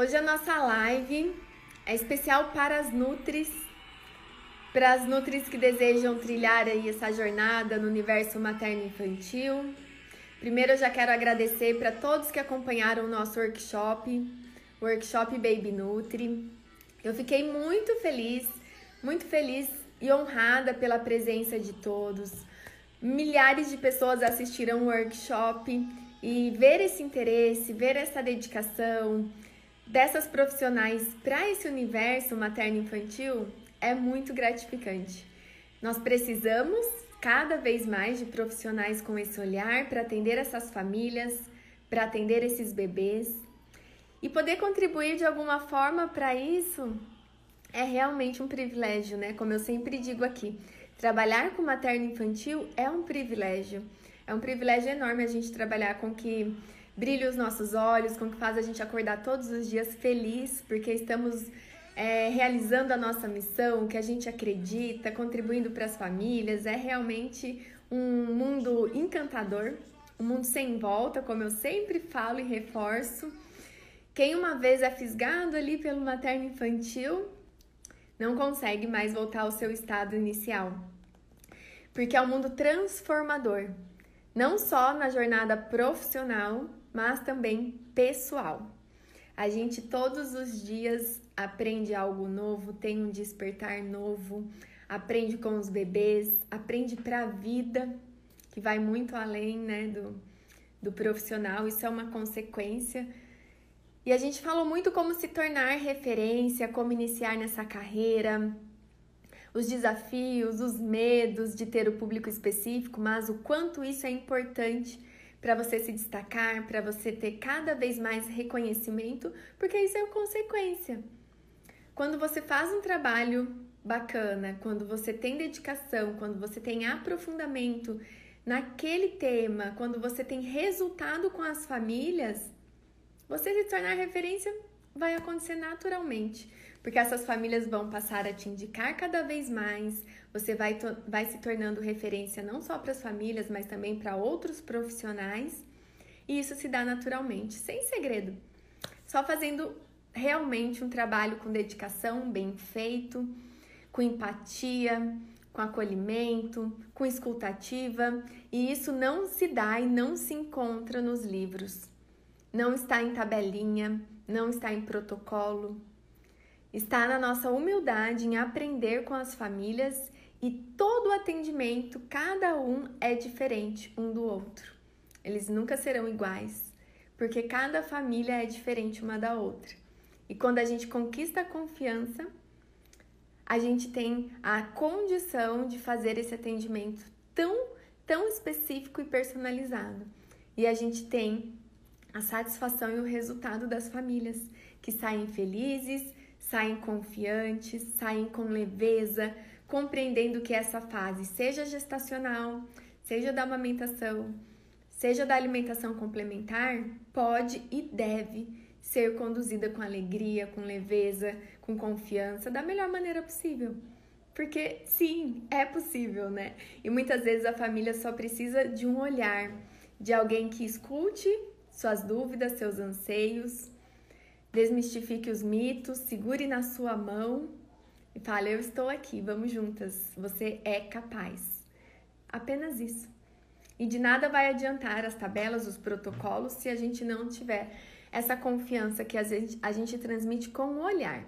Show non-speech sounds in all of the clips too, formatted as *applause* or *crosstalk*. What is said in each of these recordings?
Hoje a nossa live é especial para as Nutris, para as Nutris que desejam trilhar aí essa jornada no universo materno-infantil. Primeiro eu já quero agradecer para todos que acompanharam o nosso workshop, workshop Baby Nutri. Eu fiquei muito feliz, muito feliz e honrada pela presença de todos. Milhares de pessoas assistiram o workshop e ver esse interesse, ver essa dedicação, dessas profissionais para esse universo materno-infantil é muito gratificante. Nós precisamos cada vez mais de profissionais com esse olhar para atender essas famílias, para atender esses bebês. E poder contribuir de alguma forma para isso é realmente um privilégio, né? Como eu sempre digo aqui, trabalhar com materno infantil é um privilégio. É um privilégio enorme a gente trabalhar com que brilha os nossos olhos, com que faz a gente acordar todos os dias feliz, porque estamos é, realizando a nossa missão, que a gente acredita, contribuindo para as famílias. É realmente um mundo encantador, um mundo sem volta, como eu sempre falo e reforço. Quem uma vez é fisgado ali pelo materno infantil não consegue mais voltar ao seu estado inicial. Porque é um mundo transformador, não só na jornada profissional, mas também pessoal. A gente todos os dias aprende algo novo, tem um despertar novo, aprende com os bebês, aprende para a vida, que vai muito além né, do, do profissional, isso é uma consequência. E a gente falou muito como se tornar referência, como iniciar nessa carreira, os desafios, os medos de ter o público específico, mas o quanto isso é importante para você se destacar, para você ter cada vez mais reconhecimento, porque isso é consequência. Quando você faz um trabalho bacana, quando você tem dedicação, quando você tem aprofundamento naquele tema, quando você tem resultado com as famílias, você se tornar referência vai acontecer naturalmente porque essas famílias vão passar a te indicar cada vez mais, você vai, vai se tornando referência não só para as famílias, mas também para outros profissionais, e isso se dá naturalmente, sem segredo, só fazendo realmente um trabalho com dedicação, bem feito, com empatia, com acolhimento, com escutativa, e isso não se dá e não se encontra nos livros. Não está em tabelinha, não está em protocolo, Está na nossa humildade em aprender com as famílias e todo atendimento, cada um é diferente um do outro. Eles nunca serão iguais, porque cada família é diferente uma da outra. E quando a gente conquista a confiança, a gente tem a condição de fazer esse atendimento tão, tão específico e personalizado. E a gente tem a satisfação e o resultado das famílias que saem felizes, saem confiantes, saem com leveza, compreendendo que essa fase, seja gestacional, seja da amamentação, seja da alimentação complementar, pode e deve ser conduzida com alegria, com leveza, com confiança, da melhor maneira possível. Porque sim, é possível, né? E muitas vezes a família só precisa de um olhar, de alguém que escute suas dúvidas, seus anseios, Desmistifique os mitos, segure na sua mão e fale: Eu estou aqui, vamos juntas, você é capaz. Apenas isso. E de nada vai adiantar as tabelas, os protocolos, se a gente não tiver essa confiança que a gente, a gente transmite com o olhar.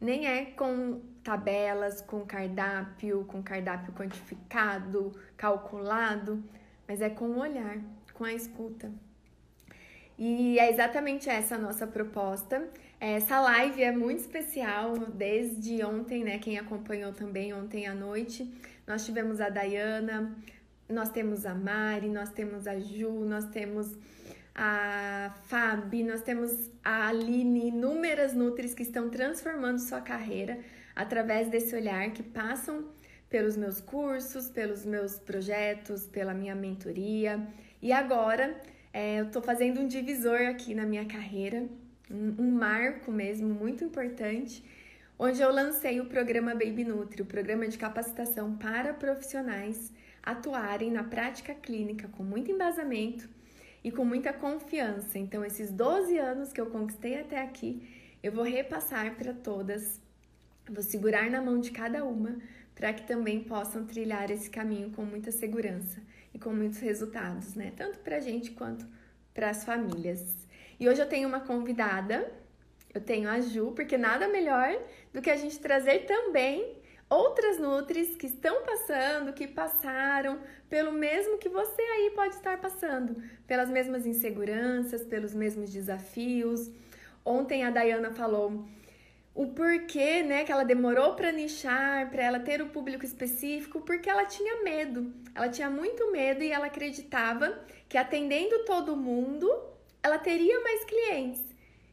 Nem é com tabelas, com cardápio, com cardápio quantificado, calculado, mas é com o olhar, com a escuta. E é exatamente essa a nossa proposta. Essa live é muito especial desde ontem, né? Quem acompanhou também ontem à noite. Nós tivemos a Dayana, nós temos a Mari, nós temos a Ju, nós temos a Fabi, nós temos a Aline, inúmeras Nutris que estão transformando sua carreira através desse olhar, que passam pelos meus cursos, pelos meus projetos, pela minha mentoria. E agora é, eu estou fazendo um divisor aqui na minha carreira, um, marco mesmo muito importante, onde eu lancei o programa Baby Nutri, o programa de capacitação para profissionais atuarem na prática clínica com muito embasamento e com muita confiança. Então, esses 12 anos que eu conquistei até aqui, eu vou repassar para todas, vou segurar na mão de cada uma para que também possam trilhar esse caminho com muita segurança e com muitos resultados, né? Tanto para a gente quanto para as famílias. E hoje eu tenho uma convidada, eu tenho a Ju, porque nada melhor do que a gente trazer também outras Nutris que estão passando, que passaram pelo mesmo que você aí pode estar passando, pelas mesmas inseguranças, pelos mesmos desafios. Ontem a Dayana falou o porquê, né, que ela demorou para nichar, para ela ter o público específico, porque ela tinha medo. Ela tinha muito medo e ela acreditava que atendendo todo mundo, ela teria mais clientes.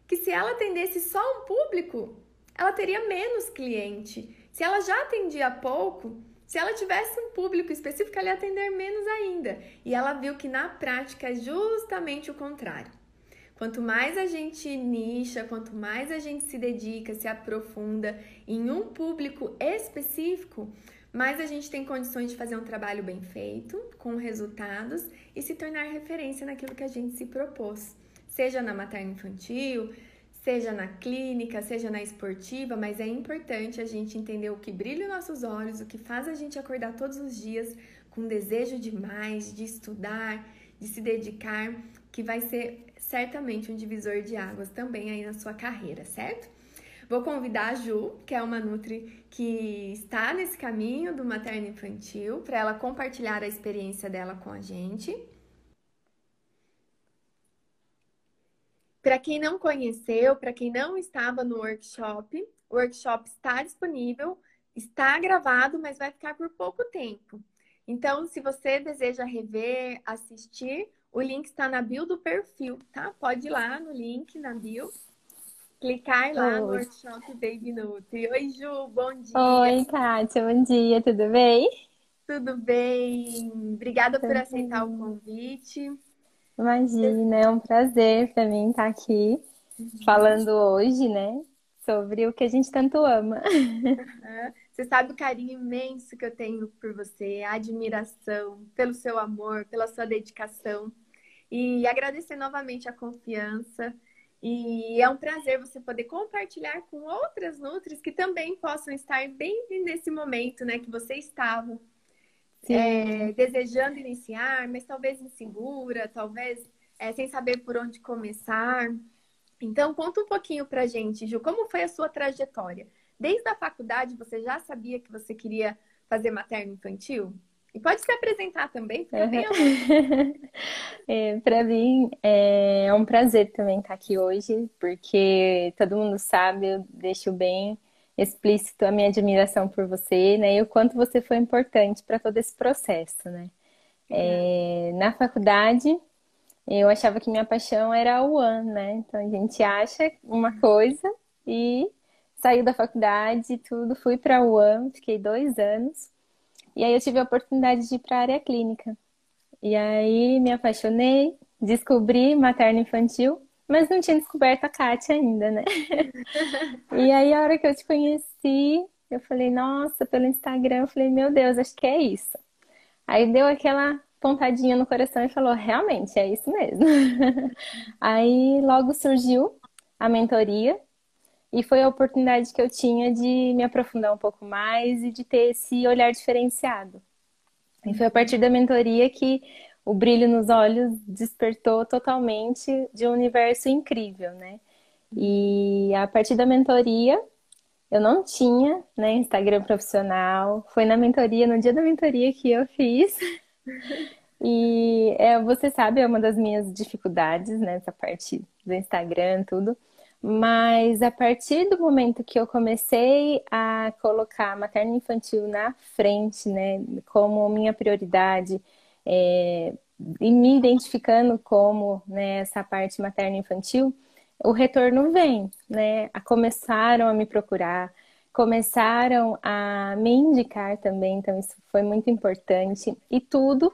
Que se ela atendesse só um público, ela teria menos cliente. Se ela já atendia pouco, se ela tivesse um público específico, ela ia atender menos ainda. E ela viu que na prática é justamente o contrário. Quanto mais a gente nicha, quanto mais a gente se dedica, se aprofunda em um público específico, mais a gente tem condições de fazer um trabalho bem feito, com resultados e se tornar referência naquilo que a gente se propôs, seja na materna infantil, seja na clínica, seja na esportiva, mas é importante a gente entender o que brilha nos nossos olhos, o que faz a gente acordar todos os dias com desejo de mais, de estudar, de se dedicar, que vai ser certamente um divisor de águas também aí na sua carreira, certo? Vou convidar a Ju, que é uma Nutri que está nesse caminho do materno infantil, para ela compartilhar a experiência dela com a gente. Para quem não conheceu, para quem não estava no workshop, o workshop está disponível, está gravado, mas vai ficar por pouco tempo. Então, se você deseja rever, assistir, o link está na bio do perfil, tá? Pode ir lá no link na bio, clicar lá Oi. no workshop Baby Nutri. Oi, Ju, bom dia. Oi, Kátia, bom dia, tudo bem? Tudo bem. Obrigada tudo por aceitar bem. o convite. Imagina, é um prazer para mim estar aqui uhum. falando hoje, né, sobre o que a gente tanto ama. Você sabe o carinho imenso que eu tenho por você, a admiração pelo seu amor, pela sua dedicação. E agradecer novamente a confiança. E é um prazer você poder compartilhar com outras Nutris que também possam estar bem nesse momento, né, que você estava é, desejando iniciar, mas talvez insegura, talvez é, sem saber por onde começar. Então, conta um pouquinho pra gente, Ju, como foi a sua trajetória? Desde a faculdade, você já sabia que você queria fazer materno infantil? E pode se apresentar também, porque uhum. *laughs* é, Para mim é um prazer também estar aqui hoje, porque todo mundo sabe, eu deixo bem explícito a minha admiração por você, né? E o quanto você foi importante para todo esse processo, né? É, na faculdade, eu achava que minha paixão era o One, né? Então a gente acha uma coisa e saiu da faculdade tudo, fui para o One, fiquei dois anos. E aí eu tive a oportunidade de ir para a área clínica. E aí me apaixonei, descobri materno infantil mas não tinha descoberto a Kátia ainda, né? *laughs* e aí, a hora que eu te conheci, eu falei, nossa, pelo Instagram, eu falei, meu Deus, acho que é isso. Aí deu aquela pontadinha no coração e falou, realmente, é isso mesmo. *laughs* aí logo surgiu a mentoria e foi a oportunidade que eu tinha de me aprofundar um pouco mais e de ter esse olhar diferenciado. E foi a partir da mentoria que o brilho nos olhos despertou totalmente de um universo incrível, né? E a partir da mentoria, eu não tinha né, Instagram profissional. Foi na mentoria, no dia da mentoria que eu fiz. *laughs* E é, você sabe, é uma das minhas dificuldades, né? Essa parte do Instagram, tudo. Mas a partir do momento que eu comecei a colocar materno infantil na frente, né, como minha prioridade, é, e me identificando como né, essa parte materna infantil, o retorno vem, né? Começaram a me procurar, começaram a me indicar também, então isso foi muito importante. E tudo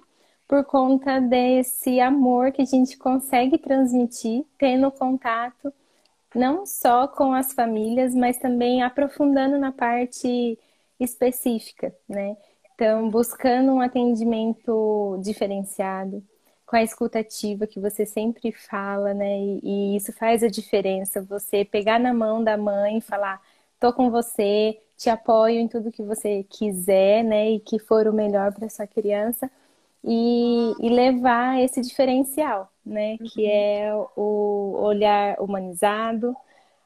por conta desse amor que a gente consegue transmitir, tendo contato não só com as famílias, mas também aprofundando na parte específica, né? Então, buscando um atendimento diferenciado, com a escutativa que você sempre fala, né? E, e, isso faz a diferença. Você pegar na mão da mãe e falar: tô com você, te apoio em tudo que você quiser, né? E que for o melhor para sua criança. E, e, levar esse diferencial, né? Uhum. Que é o olhar humanizado,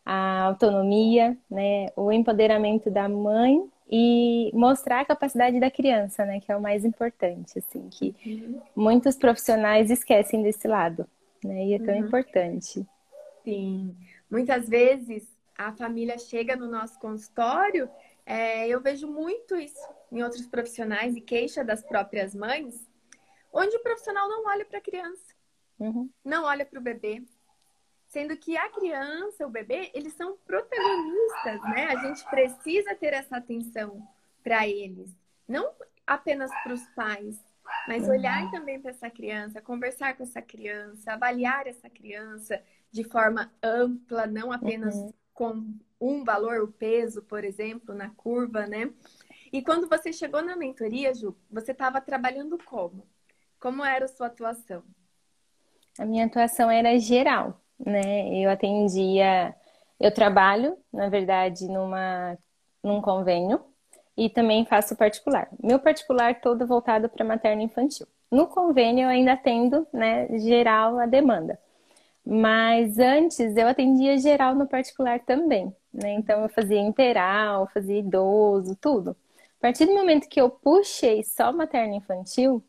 a autonomia, né? O empoderamento da mãe e mostrar a capacidade da criança, né? Que é o mais importante, assim, que uhum. muitos profissionais esquecem desse lado, né? E é tão uhum. importante. Sim. Muitas vezes a família chega no nosso consultório, é, eu vejo muito isso em outros profissionais e queixa das próprias mães, onde o profissional não olha para a criança, uhum. não olha para o bebê, Sendo que a criança, o bebê, eles são protagonistas, né? A gente precisa ter essa atenção para eles. Não apenas para os pais, mas olhar também para essa criança, conversar com essa criança, avaliar essa criança de forma ampla, não apenas uhum. com um valor, o peso, por exemplo, na curva, né? E quando você chegou na mentoria, Ju, você estava trabalhando como? Como era a sua atuação? A minha atuação era geral né? Eu atendia, eu trabalho, na verdade, numa, num convênio e também faço particular. Meu particular todo voltado para materno infantil. No convênio eu ainda atendo, né, geral a demanda. Mas antes eu atendia geral no particular também, né? Então eu fazia integral, fazia idoso, tudo. A partir do momento que eu puxei só materno infantil,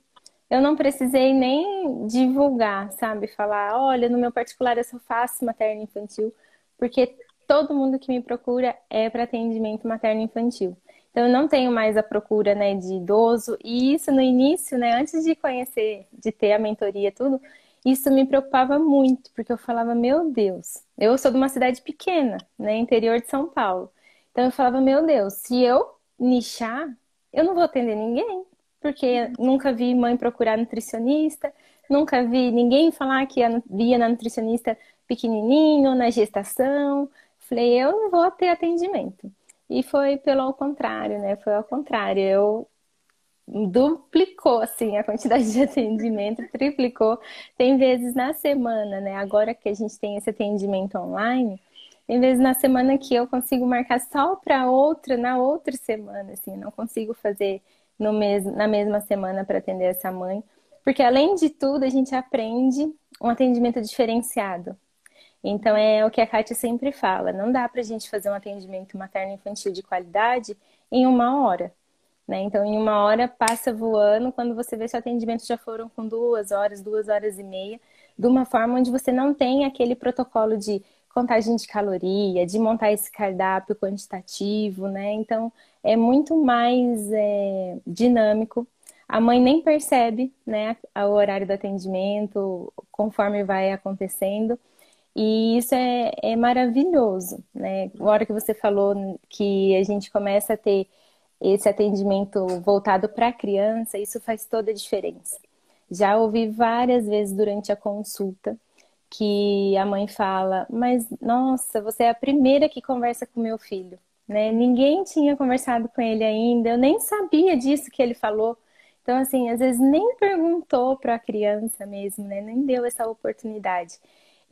eu não precisei nem divulgar, sabe? Falar, olha, no meu particular eu só faço materno infantil, porque todo mundo que me procura é para atendimento materno infantil. Então eu não tenho mais a procura, né, de idoso, e isso no início, né, antes de conhecer, de ter a mentoria tudo, isso me preocupava muito, porque eu falava, meu Deus, eu sou de uma cidade pequena, né, interior de São Paulo. Então eu falava, meu Deus, se eu nichar, eu não vou atender ninguém porque nunca vi mãe procurar nutricionista, nunca vi ninguém falar que via na nutricionista pequenininho, na gestação. Falei, eu não vou ter atendimento. E foi pelo contrário, né? Foi ao contrário. Eu duplicou assim a quantidade de atendimento, triplicou. Tem vezes na semana, né? Agora que a gente tem esse atendimento online, tem vezes na semana que eu consigo marcar só para outra na outra semana, assim, não consigo fazer no mes na mesma semana para atender essa mãe. Porque, além de tudo, a gente aprende um atendimento diferenciado. Então, é o que a Kátia sempre fala: não dá para a gente fazer um atendimento materno-infantil de qualidade em uma hora. Né? Então, em uma hora passa voando, quando você vê seu atendimento já foram com duas horas, duas horas e meia, de uma forma onde você não tem aquele protocolo de contagem de caloria, de montar esse cardápio quantitativo, né? Então, é muito mais é, dinâmico. A mãe nem percebe né, o horário do atendimento, conforme vai acontecendo. E isso é, é maravilhoso, né? A hora que você falou que a gente começa a ter esse atendimento voltado para a criança, isso faz toda a diferença. Já ouvi várias vezes durante a consulta que a mãe fala: Mas nossa, você é a primeira que conversa com meu filho né? Ninguém tinha conversado com ele ainda, eu nem sabia disso que ele falou. Então, assim, às vezes nem perguntou para a criança mesmo, né? Nem deu essa oportunidade.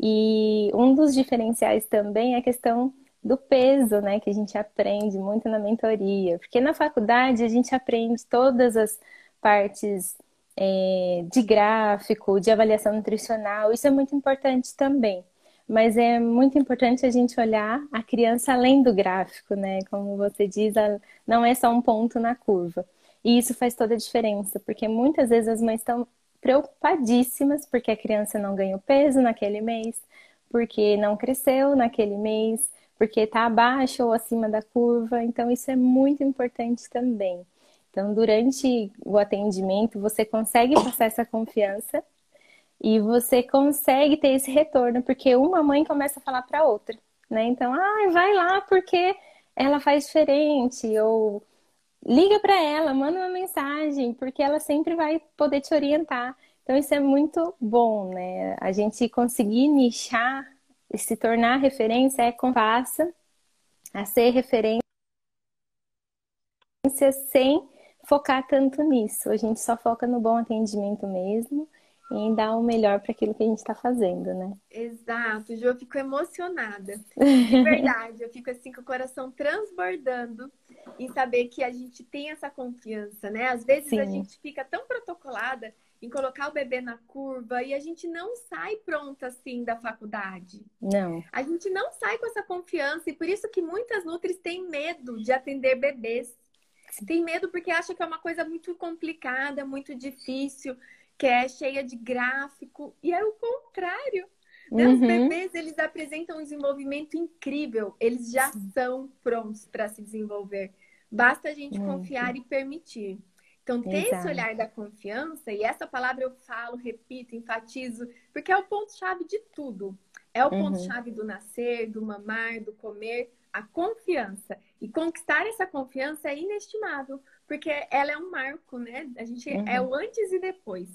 E um dos diferenciais também é a questão do peso, né? Que a gente aprende muito na mentoria. Porque na faculdade a gente aprende todas as partes é, de gráfico, de avaliação nutricional. Isso é muito importante também mas é muito importante a gente olhar a criança além do gráfico, né? Como você diz, não é só um ponto na curva. E isso faz toda a diferença, porque muitas vezes as mães estão preocupadíssimas porque a criança não ganhou peso naquele mês, porque não cresceu naquele mês, porque está abaixo ou acima da curva. Então, isso é muito importante também. Então, durante o atendimento, você consegue passar essa confiança e você consegue ter esse retorno, porque uma mãe começa a falar para outra, né? Então, ah, vai lá porque ela faz diferente, ou liga para ela, manda uma mensagem, porque ela sempre vai poder te orientar. Então, isso é muito bom, né? A gente conseguir nichar e se tornar referência é com passa a ser referência sem focar tanto nisso. A gente só foca no bom atendimento mesmo em dar o melhor para aquilo que a gente está fazendo, né? Exato, Ju, eu fico emocionada. De verdade, eu fico assim com o coração transbordando em saber que a gente tem essa confiança, né? Às vezes Sim. a gente fica tão protocolada em colocar o bebê na curva e a gente não sai pronta assim da faculdade. Não. A gente não sai com essa confiança e por isso que muitas nutris têm medo de atender bebês. Tem medo porque acha que é uma coisa muito complicada, muito difícil que é cheia de gráfico, e é o contrário. Né? Os uhum. bebês, eles apresentam um desenvolvimento incrível, eles já são prontos para se desenvolver. Basta a gente Muito. confiar e permitir. Então, ter Exato. esse olhar da confiança, e essa palavra eu falo, repito, enfatizo, porque é o ponto-chave de tudo. É o uhum. ponto-chave do nascer, do mamar, do comer, a confiança. E conquistar essa confiança é inestimável, porque ela é um marco, né? A gente uhum. é o antes e depois.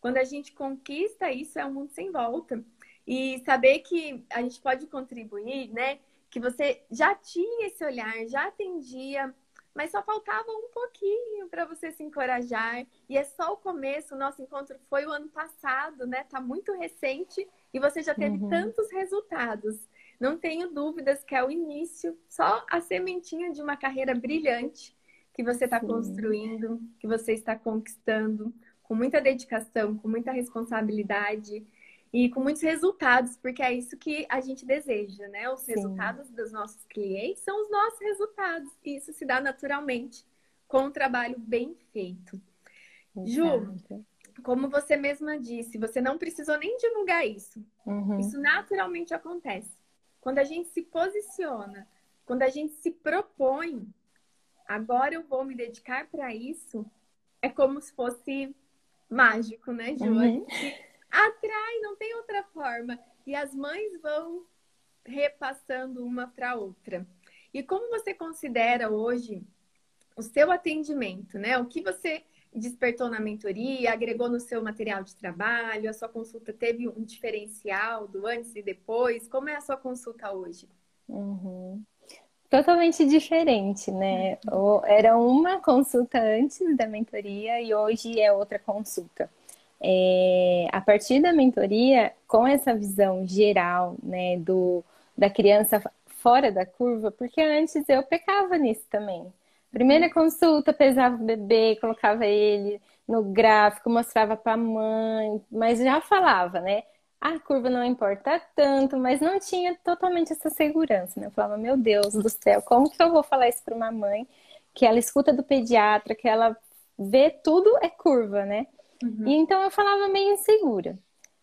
Quando a gente conquista isso, é um mundo sem volta. E saber que a gente pode contribuir, né? Que você já tinha esse olhar, já atendia, mas só faltava um pouquinho para você se encorajar. E é só o começo. O nosso encontro foi o ano passado, né? Tá muito recente e você já teve uhum. tantos resultados. Não tenho dúvidas que é o início, só a sementinha de uma carreira brilhante que você está construindo, que você está conquistando com muita dedicação, com muita responsabilidade e com muitos resultados, porque é isso que a gente deseja, né? Os Sim. resultados dos nossos clientes são os nossos resultados. E isso se dá naturalmente com um trabalho bem feito. Exato. Ju, como você mesma disse, você não precisou nem divulgar isso. Uhum. Isso naturalmente acontece. Quando a gente se posiciona, quando a gente se propõe, agora eu vou me dedicar para isso, é como se fosse mágico, né, Ju? Uhum. atrai, não tem outra forma. E as mães vão repassando uma para outra. E como você considera hoje o seu atendimento, né? O que você despertou na mentoria, agregou no seu material de trabalho, a sua consulta teve um diferencial do antes e depois? Como é a sua consulta hoje? Uhum totalmente diferente, né? Era uma consulta antes da mentoria e hoje é outra consulta. É, a partir da mentoria, com essa visão geral, né, do, da criança fora da curva, porque antes eu pecava nisso também. Primeira consulta, pesava o bebê, colocava ele no gráfico, mostrava para a mãe, mas já falava, né? a curva não importa tanto, mas não tinha totalmente essa segurança, né? Eu falava, meu Deus do céu, como que eu vou falar isso para uma mãe que ela escuta do pediatra, que ela vê tudo é curva, né? Uhum. E então eu falava meio insegura.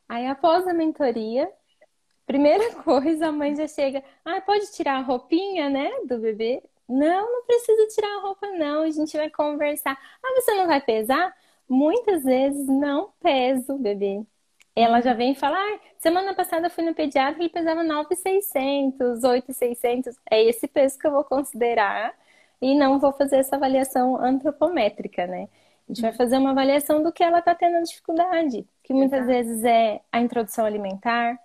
Aí após a mentoria, primeira *laughs* coisa, a mãe já chega, ah, pode tirar a roupinha, né, do bebê? Não, não precisa tirar a roupa, não. A gente vai conversar. Ah, você não vai pesar? Muitas vezes não peso bebê ela já vem falar, ah, semana passada eu fui no pediatra, ele pesava 9,600, 8,600. É esse peso que eu vou considerar e não vou fazer essa avaliação antropométrica, né? A gente vai uhum. fazer uma avaliação do que ela está tendo dificuldade, que muitas Exato. vezes é a introdução alimentar,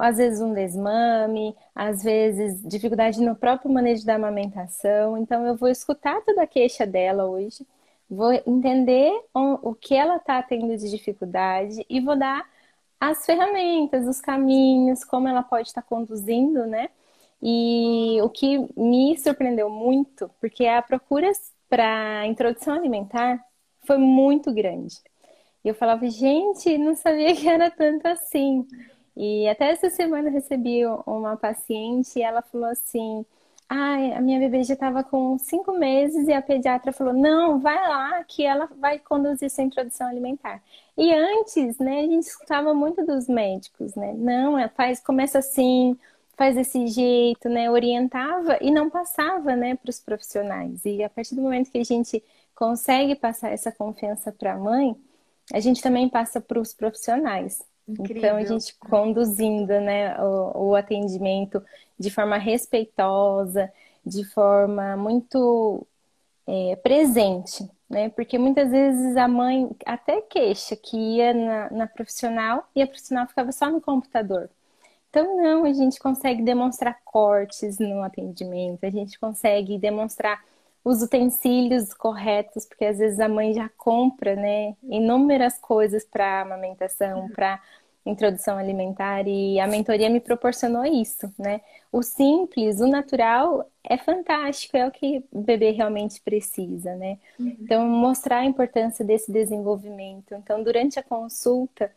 às vezes um desmame, às vezes dificuldade no próprio manejo da amamentação. Então eu vou escutar toda a queixa dela hoje, vou entender o que ela está tendo de dificuldade e vou dar as ferramentas, os caminhos, como ela pode estar conduzindo, né? E o que me surpreendeu muito, porque a procura para introdução alimentar foi muito grande. E eu falava, gente, não sabia que era tanto assim. E até essa semana eu recebi uma paciente e ela falou assim: Ai, a minha bebê já estava com cinco meses e a pediatra falou: não, vai lá que ela vai conduzir sua introdução alimentar. E antes, né, a gente escutava muito dos médicos, né? Não, é, faz, começa assim, faz desse jeito, né? Orientava e não passava, né, para os profissionais. E a partir do momento que a gente consegue passar essa confiança para a mãe, a gente também passa para os profissionais. Incrível. Então, a gente conduzindo né, o, o, atendimento de forma respeitosa, de forma muito é, presente, né? Porque muitas vezes a mãe até queixa que ia na, na profissional e a profissional ficava só no computador. Então, não, a gente consegue demonstrar cortes no atendimento, a gente consegue demonstrar os utensílios corretos, porque às vezes a mãe já compra, né, inúmeras coisas para amamentação, para introdução alimentar e a mentoria me proporcionou isso, né? O simples, o natural é fantástico, é o que o bebê realmente precisa, né? Uhum. Então mostrar a importância desse desenvolvimento. Então durante a consulta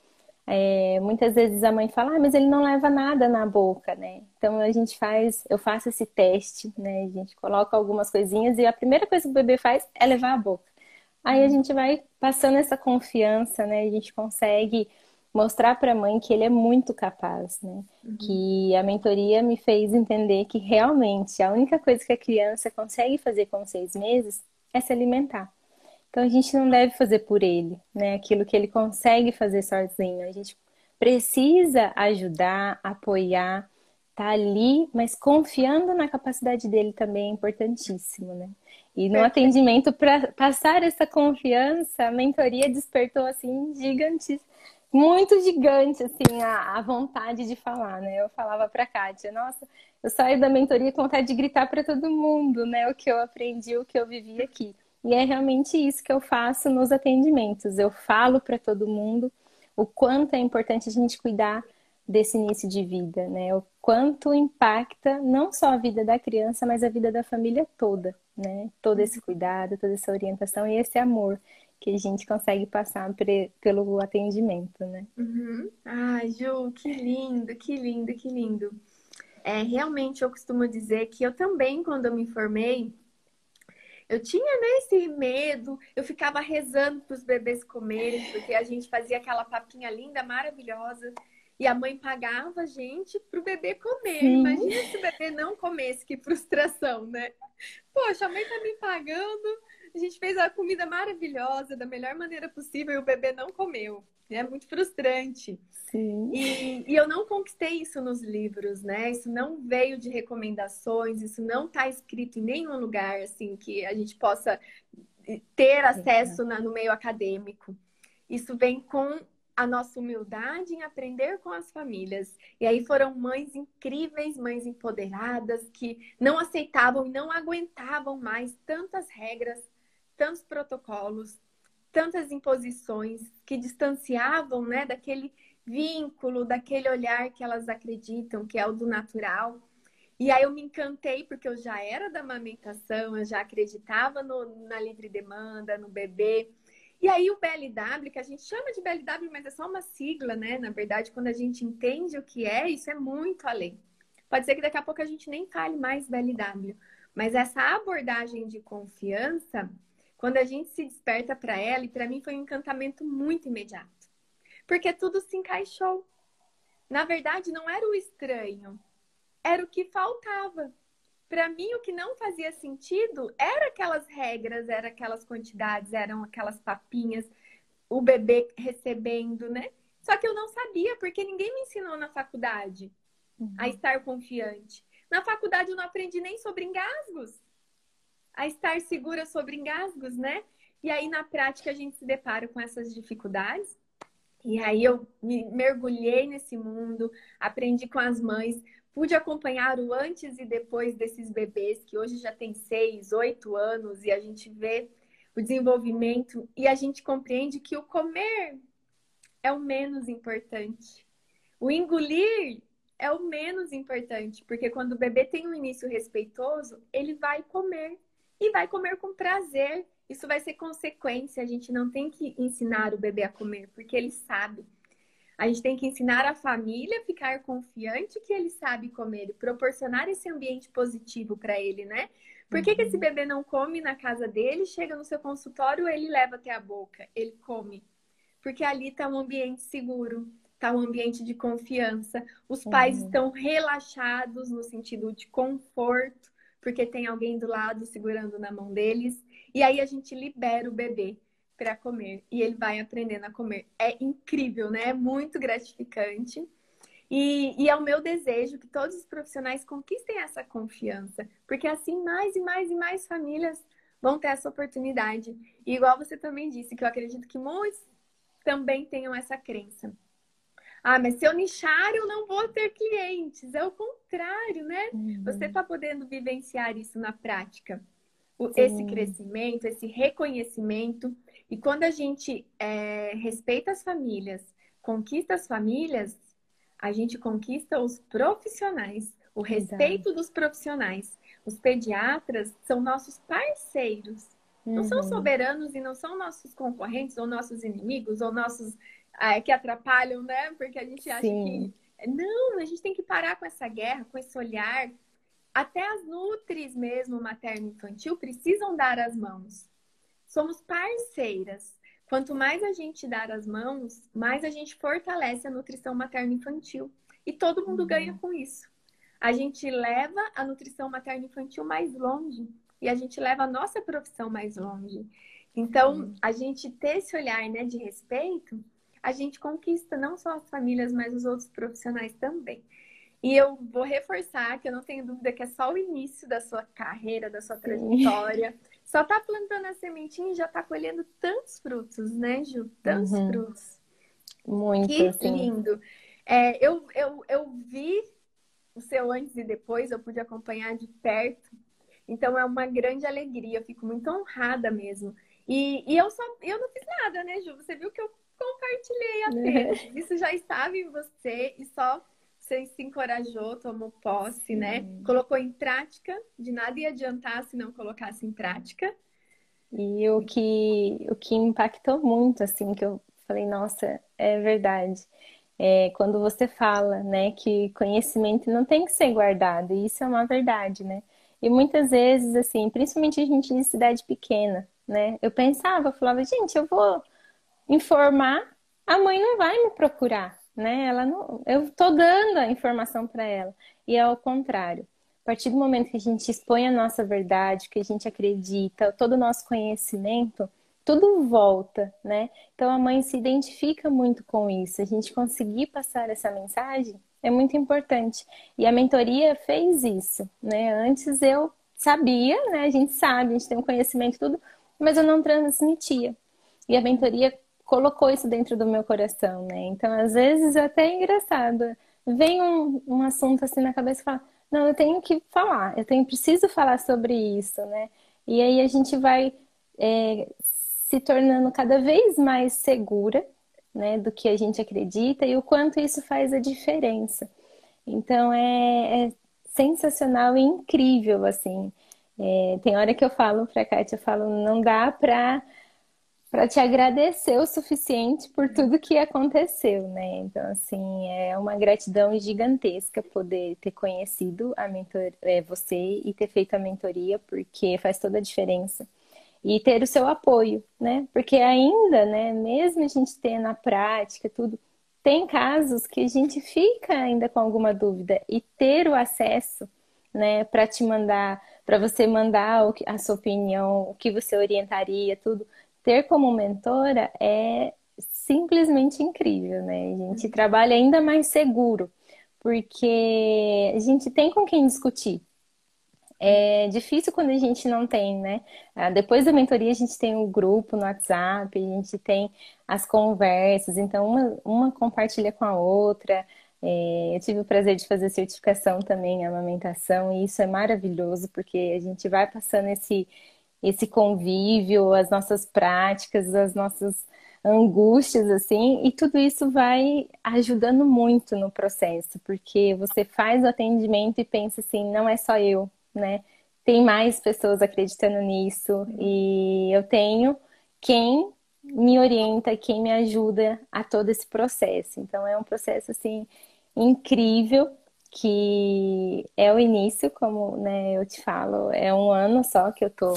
é, muitas vezes a mãe fala, ah, mas ele não leva nada na boca, né? Então a gente faz, eu faço esse teste, né? A gente coloca algumas coisinhas e a primeira coisa que o bebê faz é levar a boca. Aí a gente vai passando essa confiança, né? A gente consegue mostrar para a mãe que ele é muito capaz, né? Uhum. Que a mentoria me fez entender que realmente a única coisa que a criança consegue fazer com seis meses é se alimentar. Então a gente não deve fazer por ele, né? Aquilo que ele consegue fazer sozinho. A gente precisa ajudar, apoiar, tá ali, mas confiando na capacidade dele também é importantíssimo, né? E no atendimento, para passar essa confiança, a mentoria despertou assim gigante, muito gigante assim a, a vontade de falar, né? Eu falava para Kátia, nossa, eu saio da mentoria com vontade de gritar para todo mundo, né? O que eu aprendi, o que eu vivi aqui. E é realmente isso que eu faço nos atendimentos. Eu falo para todo mundo o quanto é importante a gente cuidar desse início de vida, né? O quanto impacta não só a vida da criança, mas a vida da família toda, né? Todo esse cuidado, toda essa orientação e esse amor que a gente consegue passar pelo atendimento, né? Uhum. Ai, Ju, que lindo, que lindo, que lindo. É, realmente eu costumo dizer que eu também, quando eu me formei, eu tinha né, esse medo, eu ficava rezando para os bebês comerem, porque a gente fazia aquela papinha linda, maravilhosa, e a mãe pagava a gente para o bebê comer. Sim. Imagina se o bebê não comesse, que frustração, né? Poxa, a mãe tá me pagando, a gente fez a comida maravilhosa, da melhor maneira possível, e o bebê não comeu. É muito frustrante. Sim. E, e eu não conquistei isso nos livros, né? Isso não veio de recomendações, isso não está escrito em nenhum lugar assim que a gente possa ter acesso na, no meio acadêmico. Isso vem com a nossa humildade em aprender com as famílias. E aí foram mães incríveis, mães empoderadas, que não aceitavam e não aguentavam mais tantas regras, tantos protocolos, tantas imposições que distanciavam né, daquele vínculo, daquele olhar que elas acreditam que é o do natural. E aí eu me encantei porque eu já era da amamentação, eu já acreditava no, na livre demanda, no bebê. E aí o BLW, que a gente chama de BLW, mas é só uma sigla, né? Na verdade, quando a gente entende o que é, isso é muito além. Pode ser que daqui a pouco a gente nem fale mais BLW, mas essa abordagem de confiança, quando a gente se desperta para ela, e para mim foi um encantamento muito imediato. Porque tudo se encaixou. Na verdade, não era o estranho, era o que faltava. Para mim, o que não fazia sentido era aquelas regras, eram aquelas quantidades, eram aquelas papinhas, o bebê recebendo, né? Só que eu não sabia, porque ninguém me ensinou na faculdade uhum. a estar confiante. Na faculdade eu não aprendi nem sobre engasgos a estar segura sobre engasgos, né? E aí, na prática, a gente se depara com essas dificuldades. E aí, eu me mergulhei nesse mundo, aprendi com as mães, pude acompanhar o antes e depois desses bebês, que hoje já tem seis, oito anos, e a gente vê o desenvolvimento e a gente compreende que o comer é o menos importante. O engolir é o menos importante, porque quando o bebê tem um início respeitoso, ele vai comer e vai comer com prazer. Isso vai ser consequência. A gente não tem que ensinar o bebê a comer, porque ele sabe. A gente tem que ensinar a família a ficar confiante que ele sabe comer e proporcionar esse ambiente positivo para ele, né? Por que, que esse uhum. bebê não come na casa dele, chega no seu consultório, ele leva até a boca, ele come? Porque ali está um ambiente seguro, está um ambiente de confiança. Os pais uhum. estão relaxados no sentido de conforto porque tem alguém do lado segurando na mão deles. E aí a gente libera o bebê para comer e ele vai aprendendo a comer. É incrível, né? É muito gratificante. E, e, é o meu desejo que todos os profissionais conquistem essa confiança, porque assim mais e mais e mais famílias vão ter essa oportunidade. E igual você também disse, que eu acredito que muitos também tenham essa crença. Ah, mas se eu nichar, eu não vou ter clientes. É o contrário, né? Uhum. Você está podendo vivenciar isso na prática. esse crescimento, esse reconhecimento. E quando a gente é, respeita as famílias, conquista as famílias, a gente conquista os profissionais, o respeito dos profissionais. Os pediatras são nossos parceiros. Uhum. Não são uhum. soberanos e não são nossos concorrentes ou nossos inimigos ou nossos ah, que atrapalham, né? Porque a gente acha Sim. que. Não, a gente tem que parar com essa guerra, com esse olhar. Até as nutris mesmo, materno-infantil, precisam dar as mãos. Somos parceiras. Quanto mais a gente dar as mãos, mais a gente fortalece a nutrição materno-infantil. E todo mundo uhum. ganha com isso. A gente leva a nutrição materno-infantil mais longe e a gente leva a nossa profissão mais longe. Então, uhum. a gente ter esse olhar né, de respeito a gente conquista não só as famílias, mas os outros profissionais também. E eu vou reforçar que eu não tenho dúvida que é só o início da sua carreira, da sua trajetória. Sim. Só tá plantando a sementinha e já tá colhendo tantos frutos, né, Ju? Tantos uhum. frutos. Muito. Que sim. lindo. É, eu, eu, eu vi o seu antes e depois, eu pude acompanhar de perto. Então é uma grande alegria, eu fico muito honrada mesmo. E, e eu só eu não fiz nada, né, Ju? Você viu que eu compartilhei apenas. Isso já estava em você e só você se encorajou, tomou posse, né? Sim. né? Colocou em prática, de nada ia adiantar se não colocasse em prática. E o que, o que impactou muito, assim, que eu falei, nossa, é verdade. É, quando você fala, né, que conhecimento não tem que ser guardado, e isso é uma verdade, né? E muitas vezes, assim, principalmente a gente de cidade pequena, né? Eu pensava, eu falava, gente, eu vou informar, a mãe não vai me procurar, né? Ela não, eu tô dando a informação para ela. E é ao contrário. A partir do momento que a gente expõe a nossa verdade, que a gente acredita, todo o nosso conhecimento, tudo volta, né? Então a mãe se identifica muito com isso. A gente conseguir passar essa mensagem é muito importante. E a mentoria fez isso, né? Antes eu sabia, né? A gente sabe, a gente tem um conhecimento tudo, mas eu não transmitia. E a mentoria colocou isso dentro do meu coração, né? Então, às vezes, é até engraçado. Vem um, um assunto assim na cabeça e fala, não, eu tenho que falar, eu tenho, preciso falar sobre isso, né? E aí a gente vai é, se tornando cada vez mais segura, né, do que a gente acredita e o quanto isso faz a diferença. Então é, é sensacional e incrível, assim. É, tem hora que eu falo para a Kátia, eu falo, não dá para para te agradecer o suficiente por tudo que aconteceu, né? Então, assim, é uma gratidão gigantesca poder ter conhecido a mentor, é, você e ter feito a mentoria, porque faz toda a diferença. E ter o seu apoio, né? Porque ainda, né, mesmo a gente ter na prática tudo, tem casos que a gente fica ainda com alguma dúvida e ter o acesso, né, para te mandar, para você mandar a sua opinião, o que você orientaria, tudo ter como mentora é simplesmente incrível, né? A gente trabalha ainda mais seguro, porque a gente tem com quem discutir. É difícil quando a gente não tem, né? Ah, depois da mentoria, a gente tem o um grupo no WhatsApp, a gente tem as conversas, então uma, uma compartilha com a outra. É, eu tive o prazer de fazer certificação também, amamentação, e isso é maravilhoso, porque a gente vai passando esse, esse convívio, as nossas práticas, as nossas angústias, assim, e tudo isso vai ajudando muito no processo, porque você faz o atendimento e pensa assim, não é só eu, né? Tem mais pessoas acreditando nisso, e eu tenho quem me orienta, quem me ajuda a todo esse processo. Então é um processo assim incrível que é o início, como né, eu te falo, é um ano só que eu tô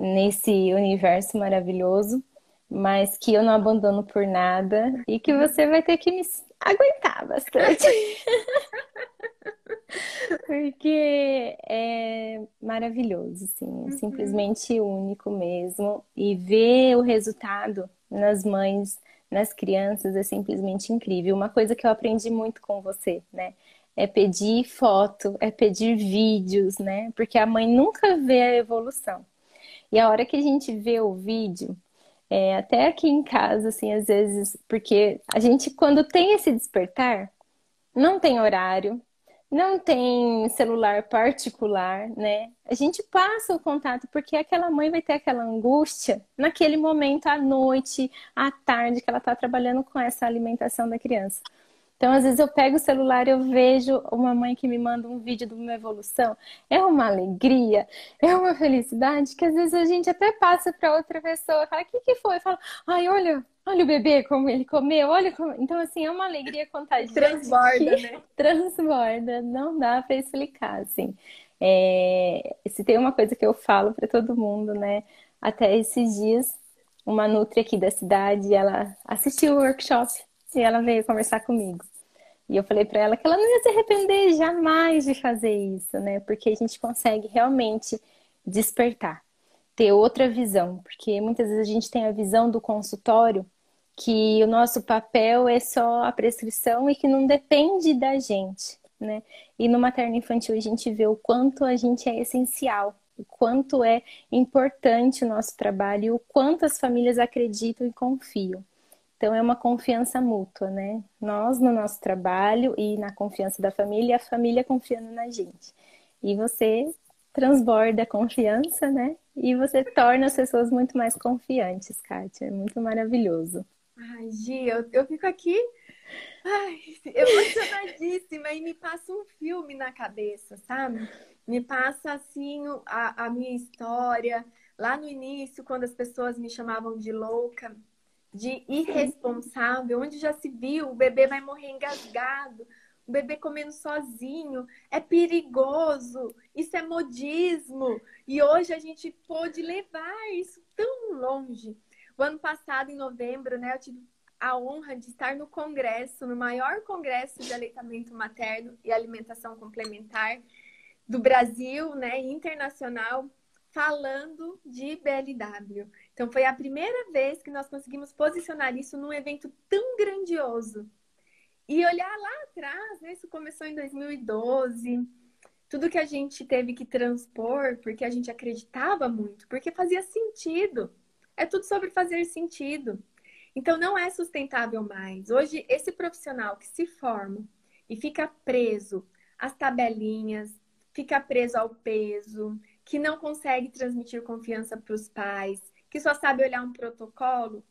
nesse universo maravilhoso, mas que eu não abandono por nada e que você vai ter que me aguentar bastante. *laughs* Porque é maravilhoso, assim, é uhum. simplesmente único mesmo. E ver o resultado nas mães, nas crianças, é simplesmente incrível. Uma coisa que eu aprendi muito com você, né? É pedir foto, é pedir vídeos, né? Porque a mãe nunca vê a evolução. E a hora que a gente vê o vídeo, é, até aqui em casa, assim, às vezes, porque a gente, quando tem esse despertar, não tem horário, não tem celular particular, né? A gente passa o contato porque aquela mãe vai ter aquela angústia naquele momento à noite, à tarde que ela está trabalhando com essa alimentação da criança. Então, às vezes eu pego o celular e eu vejo uma mãe que me manda um vídeo de uma evolução. É uma alegria, é uma felicidade que às vezes a gente até passa para outra pessoa, fala: "O que que foi?" Fala: "Ai, olha, olha o bebê como ele comeu, olha como... Então, assim, é uma alegria contagiante. Transborda, né? *laughs* Transborda, não dá para explicar, assim. É... Se tem uma coisa que eu falo para todo mundo, né? Até esses dias, uma nutri aqui da cidade, ela assistiu o workshop e ela veio conversar comigo. E eu falei para ela que ela não ia se arrepender jamais de fazer isso, né? Porque a gente consegue realmente despertar, ter outra visão, porque muitas vezes a gente tem a visão do consultório que o nosso papel é só a prescrição e que não depende da gente, né? E no materno infantil a gente vê o quanto a gente é essencial, o quanto é importante o nosso trabalho e o quanto as famílias acreditam e confiam. Então é uma confiança mútua, né? Nós no nosso trabalho e na confiança da família, a família confiando na gente. E você transborda a confiança, né? E você torna as pessoas muito mais confiantes, Kátia. É muito maravilhoso. Ai, Gi, eu, eu fico aqui ai, emocionadíssima e me passa um filme na cabeça, sabe? Me passa assim a, a minha história. Lá no início, quando as pessoas me chamavam de louca, de irresponsável, onde já se viu, o bebê vai morrer engasgado, o bebê comendo sozinho, é perigoso, isso é modismo. E hoje a gente pôde levar isso tão longe. O ano passado, em novembro, né, eu tive a honra de estar no congresso, no maior congresso de aleitamento materno e alimentação complementar do Brasil, né, internacional, falando de BLW. Então foi a primeira vez que nós conseguimos posicionar isso num evento tão grandioso. E olhar lá atrás, né, isso começou em 2012, tudo que a gente teve que transpor, porque a gente acreditava muito, porque fazia sentido. É tudo sobre fazer sentido. Então não é sustentável mais. Hoje, esse profissional que se forma e fica preso às tabelinhas, fica preso ao peso, que não consegue transmitir confiança para os pais, que só sabe olhar um protocolo,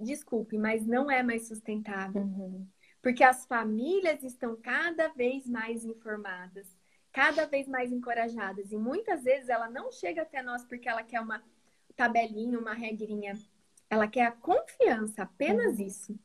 desculpe, mas não é mais sustentável. Uhum. Porque as famílias estão cada vez mais informadas, cada vez mais encorajadas. E muitas vezes ela não chega até nós porque ela quer uma tabelinha, uma regrinha. Ela quer a confiança, apenas uhum. isso.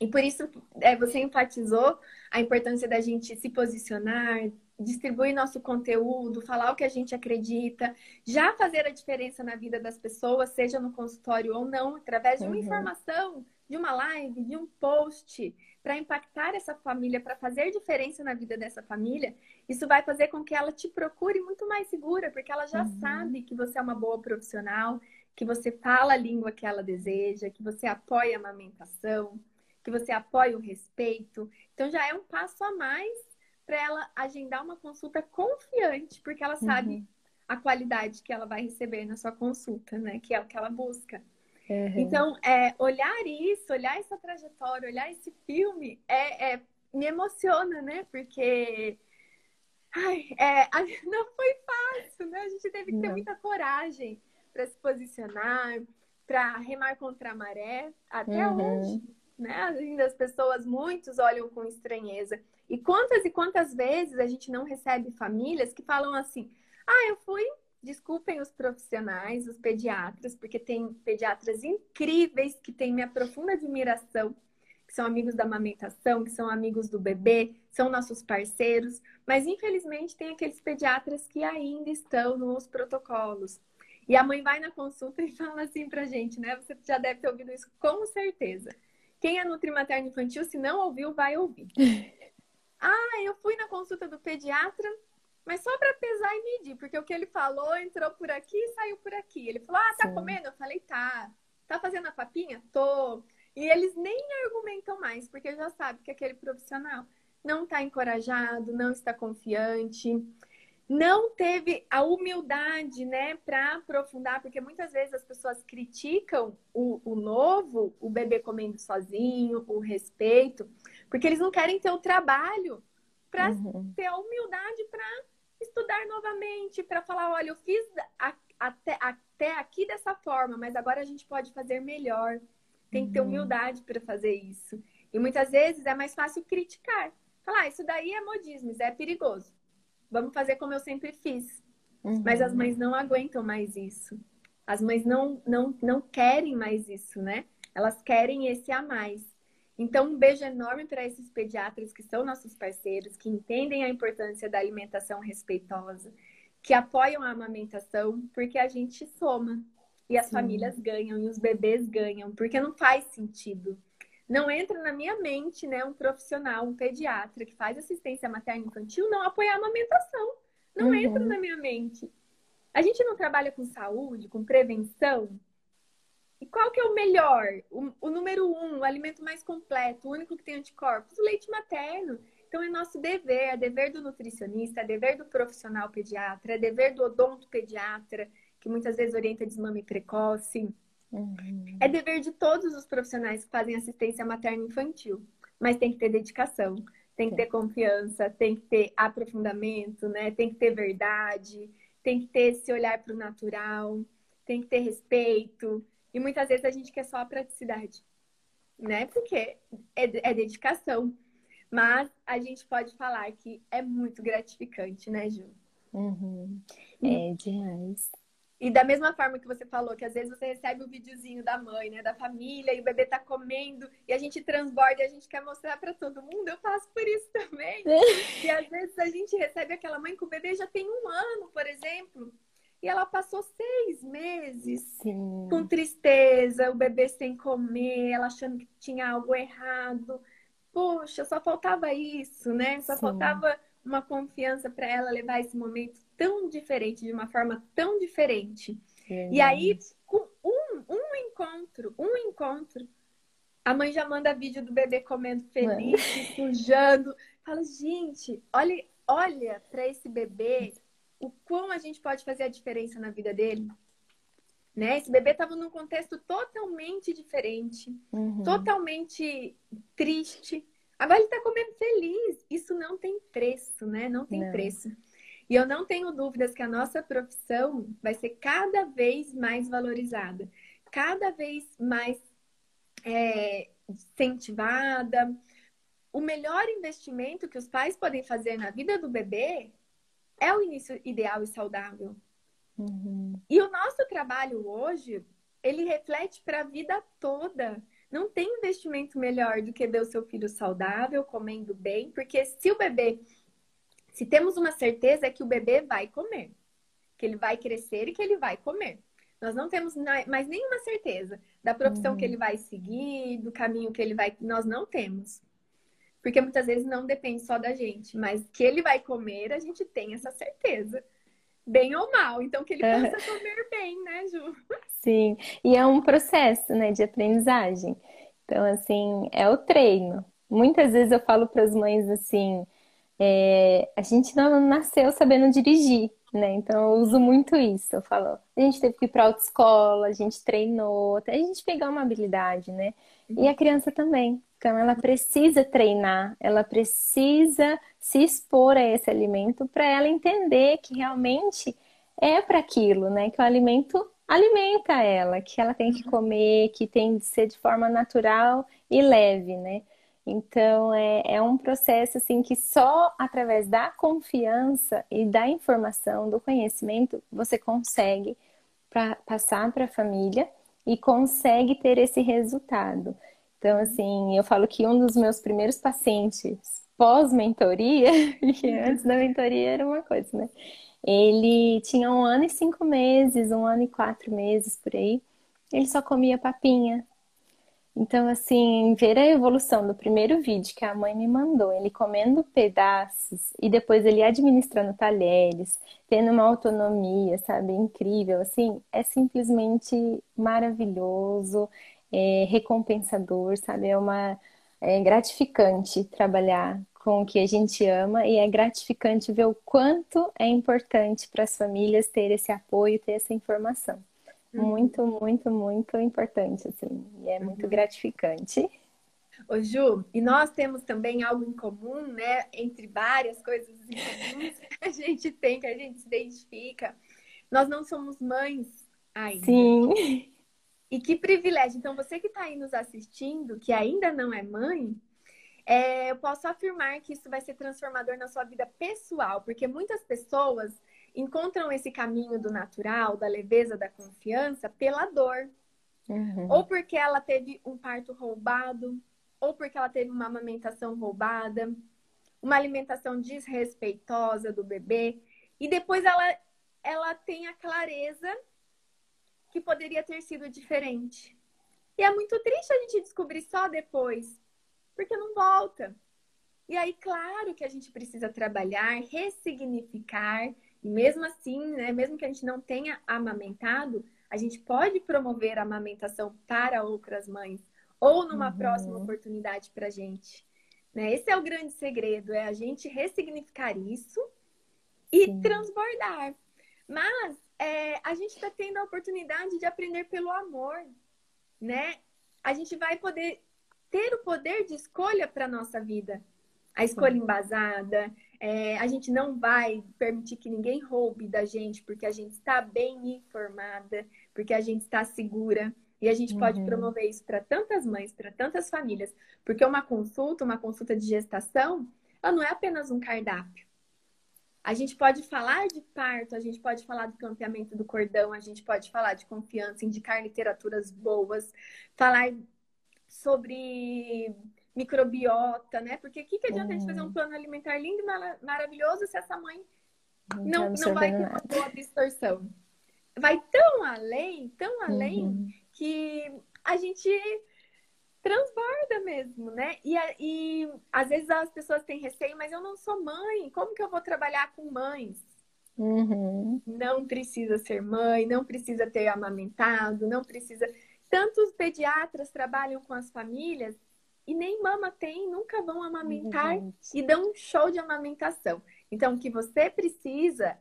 E por isso é, você enfatizou a importância da gente se posicionar, distribuir nosso conteúdo, falar o que a gente acredita, já fazer a diferença na vida das pessoas, seja no consultório ou não, através de uma uhum. informação, de uma live, de um post, para impactar essa família, para fazer diferença na vida dessa família, isso vai fazer com que ela te procure muito mais segura, porque ela já uhum. sabe que você é uma boa profissional, que você fala a língua que ela deseja, que você apoia a amamentação, que você apoia o respeito. Então já é um passo a mais para ela agendar uma consulta confiante, porque ela sabe uhum. a qualidade que ela vai receber na sua consulta, né? Que é o que ela busca. Uhum. Então, é, olhar isso, olhar essa trajetória, olhar esse filme, é, é me emociona, né? Porque ai, é, *laughs* não foi fácil, né? A gente teve que ter não. muita coragem para se posicionar, para remar contra a maré, até uhum. hoje. Né? Ainda as pessoas, muitos olham com estranheza. E quantas e quantas vezes a gente não recebe famílias que falam assim: ah, eu fui Desculpem os profissionais, os pediatras, porque tem pediatras incríveis que têm minha profunda admiração, que são amigos da amamentação, que são amigos do bebê, são nossos parceiros, mas infelizmente tem aqueles pediatras que ainda estão nos protocolos. E a mãe vai na consulta e fala assim pra gente, né? Você já deve ter ouvido isso com certeza. Quem é nutrimaterno infantil, se não ouviu, vai ouvir. *laughs* ah, eu fui na consulta do pediatra, mas só para pesar e medir, porque o que ele falou entrou por aqui e saiu por aqui. Ele falou: Ah, tá Sim. comendo? Eu falei: Tá. Tá fazendo a papinha? Tô. E eles nem argumentam mais, porque já sabe que aquele profissional não está encorajado, não está confiante, não teve a humildade, né, para aprofundar, porque muitas vezes as pessoas criticam o, o novo, o bebê comendo sozinho, o respeito, porque eles não querem ter o trabalho para uhum. ter a humildade para estudar novamente, para falar, olha, eu fiz a, até, até aqui dessa forma, mas agora a gente pode fazer melhor. Tem que ter uhum. humildade para fazer isso. E muitas vezes é mais fácil criticar. Falar, ah, isso daí é modismo, isso é perigoso. Vamos fazer como eu sempre fiz. Uhum. Mas as mães não aguentam mais isso. As mães não, não, não querem mais isso, né? Elas querem esse a mais. Então, um beijo enorme para esses pediatras que são nossos parceiros, que entendem a importância da alimentação respeitosa, que apoiam a amamentação, porque a gente soma e as Sim. famílias ganham e os bebês ganham, porque não faz sentido. Não entra na minha mente, né, um profissional, um pediatra que faz assistência materna infantil não apoiar a amamentação. Não uhum. entra na minha mente. A gente não trabalha com saúde, com prevenção. E qual que é o melhor? O, o número um, o alimento mais completo, o único que tem anticorpos? O leite materno. Então é nosso dever, é dever do nutricionista, é dever do profissional pediatra, é dever do odonto pediatra, que muitas vezes orienta desmame precoce. Uhum. É dever de todos os profissionais que fazem assistência materna infantil. Mas tem que ter dedicação, tem que ter confiança, tem que ter aprofundamento, né? Tem que ter verdade, tem que ter esse olhar para o natural, tem que ter respeito. E muitas vezes a gente quer só a praticidade, né? Porque é, é dedicação. Mas a gente pode falar que é muito gratificante, né, Ju? Uhum. É demais. E da mesma forma que você falou, que às vezes você recebe o um videozinho da mãe, né, da família, e o bebê tá comendo, e a gente transborda e a gente quer mostrar para todo mundo, eu passo por isso também. *laughs* e às vezes a gente recebe aquela mãe que o bebê já tem um ano, por exemplo, e ela passou seis meses Sim. com tristeza, o bebê sem comer, ela achando que tinha algo errado. Poxa, só faltava isso, né? Só Sim. faltava uma confiança para ela levar esse momento tão diferente, de uma forma tão diferente. E aí, com um, um encontro, um encontro, a mãe já manda vídeo do bebê comendo feliz, *laughs* sujando. Fala, gente, olha, olha para esse bebê o quão a gente pode fazer a diferença na vida dele. Né? Esse bebê estava num contexto totalmente diferente, uhum. totalmente triste. Agora ele está comendo feliz. Isso não tem preço, né? Não tem não. preço. E eu não tenho dúvidas que a nossa profissão vai ser cada vez mais valorizada, cada vez mais é, incentivada. O melhor investimento que os pais podem fazer na vida do bebê é o início ideal e saudável. Uhum. E o nosso trabalho hoje, ele reflete para a vida toda. Não tem investimento melhor do que ver o seu filho saudável, comendo bem, porque se o bebê se temos uma certeza é que o bebê vai comer, que ele vai crescer e que ele vai comer. Nós não temos mais nenhuma certeza da profissão uhum. que ele vai seguir, do caminho que ele vai. Nós não temos. Porque muitas vezes não depende só da gente, mas que ele vai comer, a gente tem essa certeza. Bem ou mal. Então, que ele possa comer bem, né, Ju? Sim. E é um processo, né, de aprendizagem. Então, assim, é o treino. Muitas vezes eu falo para as mães assim: é, a gente não nasceu sabendo dirigir, né? Então eu uso muito isso. Eu falo, a gente teve que ir para autoescola, a gente treinou, até a gente pegar uma habilidade, né? E a criança também. Então ela precisa treinar, ela precisa se expor a esse alimento para ela entender que realmente é para aquilo, né? Que o alimento alimenta ela, que ela tem que comer, que tem de ser de forma natural e leve, né? Então, é, é um processo assim que só através da confiança e da informação, do conhecimento, você consegue pra, passar para a família e consegue ter esse resultado. Então, assim, eu falo que um dos meus primeiros pacientes pós-mentoria, que *laughs* antes da mentoria era uma coisa, né? Ele tinha um ano e cinco meses, um ano e quatro meses por aí. Ele só comia papinha, então, assim, ver a evolução do primeiro vídeo que a mãe me mandou, ele comendo pedaços e depois ele administrando talheres, tendo uma autonomia, sabe, incrível, assim, é simplesmente maravilhoso, é recompensador, sabe, é uma é gratificante trabalhar com o que a gente ama e é gratificante ver o quanto é importante para as famílias ter esse apoio, ter essa informação. Uhum. Muito, muito, muito importante, assim. E é muito uhum. gratificante. Ô Ju, e nós temos também algo em comum, né? Entre várias coisas em comum *laughs* que a gente tem, que a gente se identifica. Nós não somos mães ainda. Sim. E que privilégio. Então, você que está aí nos assistindo, que ainda não é mãe, é, eu posso afirmar que isso vai ser transformador na sua vida pessoal, porque muitas pessoas encontram esse caminho do natural, da leveza, da confiança pela dor. Uhum. Ou porque ela teve um parto roubado, ou porque ela teve uma amamentação roubada, uma alimentação desrespeitosa do bebê, e depois ela, ela tem a clareza que poderia ter sido diferente. E é muito triste a gente descobrir só depois, porque não volta. E aí, claro que a gente precisa trabalhar, ressignificar, e mesmo assim, né, mesmo que a gente não tenha amamentado, a gente pode promover a amamentação para outras mães ou numa uhum. próxima oportunidade para a gente. Né? Esse é o grande segredo, é a gente ressignificar isso e Sim. transbordar. Mas é, a gente está tendo a oportunidade de aprender pelo amor, né? A gente vai poder ter o poder de escolha para nossa vida. A escolha embasada, é, a gente não vai permitir que ninguém roube da gente, porque a gente está bem informada, porque a gente está segura. E a gente pode uhum. promover isso para tantas mães, para tantas famílias. Porque uma consulta, uma consulta de gestação, ela não é apenas um cardápio. A gente pode falar de parto, a gente pode falar do campeamento do cordão, a gente pode falar de confiança, indicar literaturas boas, falar sobre microbiota, né? Porque o que, que adianta uhum. a gente fazer um uhum. plano alimentar lindo e maravilhoso se essa mãe não, não, não vai ter uma boa distorção? Vai tão além, tão além, uhum que a gente transborda mesmo, né? E, e às vezes as pessoas têm receio, mas eu não sou mãe, como que eu vou trabalhar com mães? Uhum. Não precisa ser mãe, não precisa ter amamentado, não precisa. Tantos pediatras trabalham com as famílias e nem mama tem, nunca vão amamentar uhum. e dão um show de amamentação. Então, o que você precisa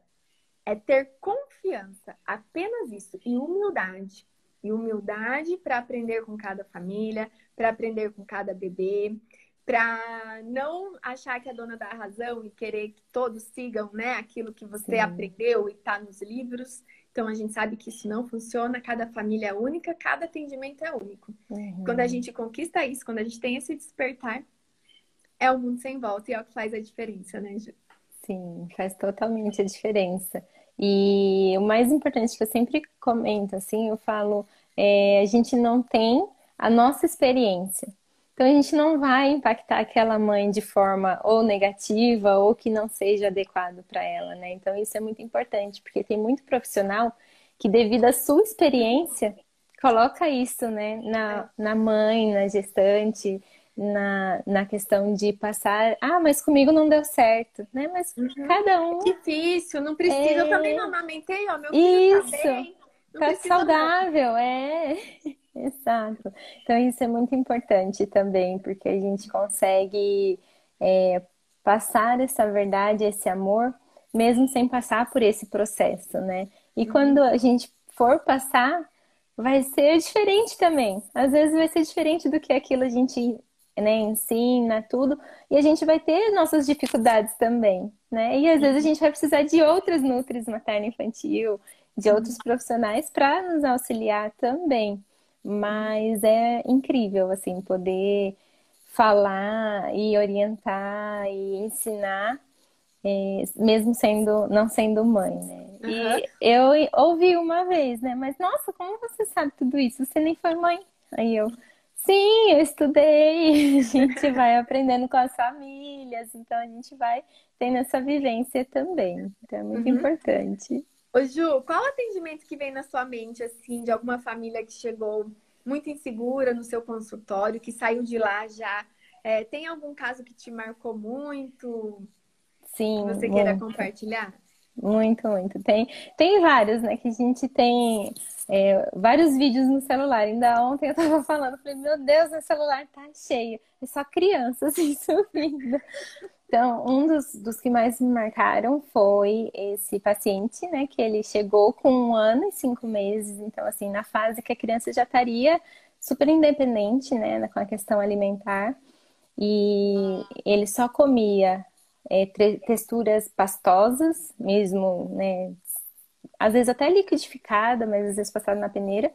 é ter confiança, apenas isso, e humildade e humildade para aprender com cada família, para aprender com cada bebê, para não achar que é dona da razão e querer que todos sigam né, aquilo que você Sim. aprendeu e está nos livros. Então a gente sabe que isso não funciona, cada família é única, cada atendimento é único. Uhum. Quando a gente conquista isso, quando a gente tem esse despertar, é o mundo sem volta e é o que faz a diferença, né, Ju? Sim, faz totalmente a diferença. E o mais importante que eu sempre comento, assim, eu falo, é, a gente não tem a nossa experiência. Então a gente não vai impactar aquela mãe de forma ou negativa ou que não seja adequado para ela, né? Então isso é muito importante, porque tem muito profissional que devido à sua experiência coloca isso, né, na, na mãe, na gestante, na, na questão de passar, ah, mas comigo não deu certo, né? Mas uhum. cada um. É difícil, não precisa. É... Eu também não amamentei, ó, meu filho isso. tá bem. Não tá saudável, é. Exato. Então isso é muito importante também, porque a gente consegue é, passar essa verdade, esse amor, mesmo sem passar por esse processo, né? E uhum. quando a gente for passar, vai ser diferente também. Às vezes vai ser diferente do que aquilo a gente né, ensina, tudo, e a gente vai ter nossas dificuldades também, né? E às vezes a uhum. gente vai precisar de outras nutris materno-infantil, de uhum. outros profissionais para nos auxiliar também. Mas é incrível, assim, poder falar e orientar e ensinar, é, mesmo sendo não sendo mãe, né? Uhum. E eu ouvi uma vez, né? Mas nossa, como você sabe tudo isso? Você nem foi mãe? Aí eu, Sim, eu estudei. *laughs* A gente vai aprendendo com as famílias, então a gente vai tendo essa vivência também. Então é muito uhum. importante. Ô Ju, qual atendimento que vem na sua mente, assim, de alguma família que chegou muito insegura no seu consultório, que saiu de lá já? É, tem algum caso que te marcou muito? Sim. Que você queira compartilhar? Muito, muito. Tem, tem vários, né? Que a gente tem é, vários vídeos no celular. Ainda ontem eu tava *laughs* falando, falei, meu Deus, meu celular tá cheio. É só crianças *laughs* assim, subindo. Então, um dos, dos que mais me marcaram foi esse paciente, né? Que ele chegou com um ano e cinco meses. Então, assim, na fase que a criança já estaria super independente, né, com a questão alimentar. E ele só comia é, texturas pastosas, mesmo, né, às vezes até liquidificada, mas às vezes passada na peneira.